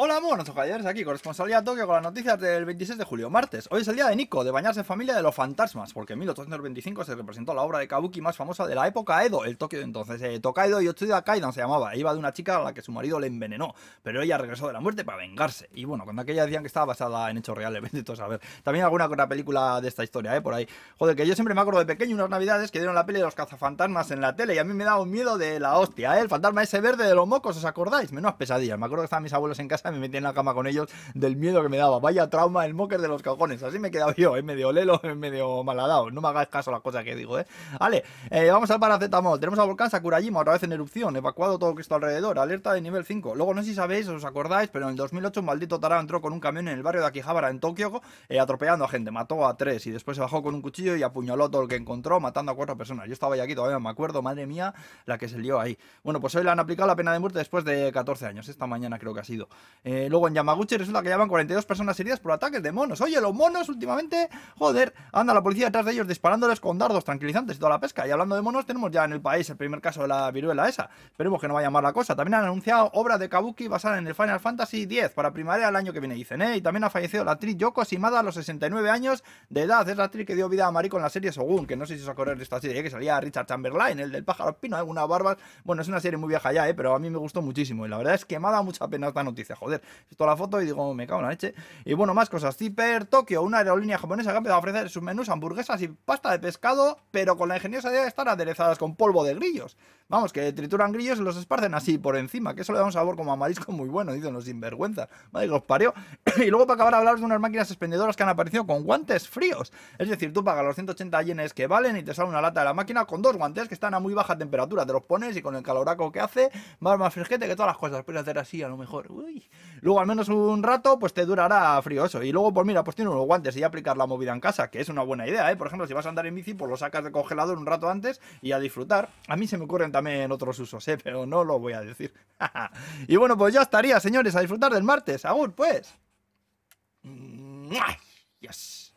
Hola, buenos caballeros, aquí corresponsalía Tokio con las noticias del 26 de julio, martes. Hoy es el día de Nico, de bañarse en familia de los fantasmas, porque en 1825 se representó la obra de Kabuki más famosa de la época Edo, el Tokio de entonces. Eh, Tokaido Yotsuya Kaidan se llamaba, iba de una chica a la que su marido le envenenó, pero ella regresó de la muerte para vengarse. Y bueno, cuando aquella decían que estaba basada en hechos reales, bendito saber. También alguna otra película de esta historia, eh, por ahí. Joder, que yo siempre me acuerdo de pequeño unas navidades que dieron la peli de los cazafantasmas en la tele y a mí me daba un miedo de la hostia, eh, el fantasma ese verde de los mocos, ¿os acordáis? Menos pesadillas. Me acuerdo que estaban mis abuelos en casa me metí en la cama con ellos del miedo que me daba. Vaya trauma, el mocker de los cajones. Así me he quedado yo, ¿eh? medio lelo, medio maladado. No me hagáis caso a las cosas que digo, ¿eh? Vale, eh, vamos al paracetamol. Tenemos al volcán Sakurajima otra vez en erupción, evacuado todo Cristo alrededor, alerta de nivel 5. Luego, no sé si sabéis, os acordáis, pero en el 2008 un maldito tarado entró con un camión en el barrio de Akihabara, en Tokio, eh, atropellando a gente. Mató a tres y después se bajó con un cuchillo y apuñaló todo el que encontró, matando a cuatro personas. Yo estaba aquí todavía, me acuerdo, madre mía, la que se lió ahí. Bueno, pues hoy le han aplicado la pena de muerte después de 14 años, esta mañana creo que ha sido. Luego en Yamaguchi resulta que llevan 42 personas heridas por ataques de monos. Oye, los monos últimamente, joder, anda la policía detrás de ellos disparándoles con dardos tranquilizantes y toda la pesca. Y hablando de monos, tenemos ya en el país el primer caso de la viruela esa. Esperemos que no vaya mal la cosa. También han anunciado obra de Kabuki basada en el Final Fantasy X para primavera del año que viene, dicen, ¿eh? Y también ha fallecido la actriz Yoko Shimada a los 69 años de edad. Es la actriz que dio vida a Mariko en la serie Sogun, que no sé si os acordáis de esta serie, ¿eh? que salía Richard Chamberlain, el del pájaro espino, alguna barba. Bueno, es una serie muy vieja ya, ¿eh? Pero a mí me gustó muchísimo. Y la verdad es que me ha dado mucha pena esta noticia, joder. He visto la foto y digo, me cago en la leche. Y bueno, más cosas. Zipper Tokyo, una aerolínea japonesa que ha empezado a ofrecer sus menús hamburguesas y pasta de pescado, pero con la ingeniosa idea de estar aderezadas con polvo de grillos. Vamos, que trituran grillos y los esparcen así por encima, que eso le da un sabor como a marisco muy bueno, dicen los sinvergüenza. Madre que los parió. y luego para acabar hablar de unas máquinas expendedoras que han aparecido con guantes fríos. Es decir, tú pagas los 180 yenes que valen y te sale una lata de la máquina con dos guantes que están a muy baja temperatura. Te los pones y con el caloraco que hace, más más fresquete que todas las cosas. Puedes hacer así a lo mejor. Uy. Luego al menos un rato, pues te durará frío eso. Y luego, pues mira, pues tiene unos guantes y aplicar la movida en casa, que es una buena idea, ¿eh? Por ejemplo, si vas a andar en bici, pues lo sacas del congelador un rato antes y a disfrutar. A mí se me ocurren también otros usos, ¿eh? Pero no lo voy a decir. y bueno, pues ya estaría, señores, a disfrutar del martes. Aún, pues. Yes.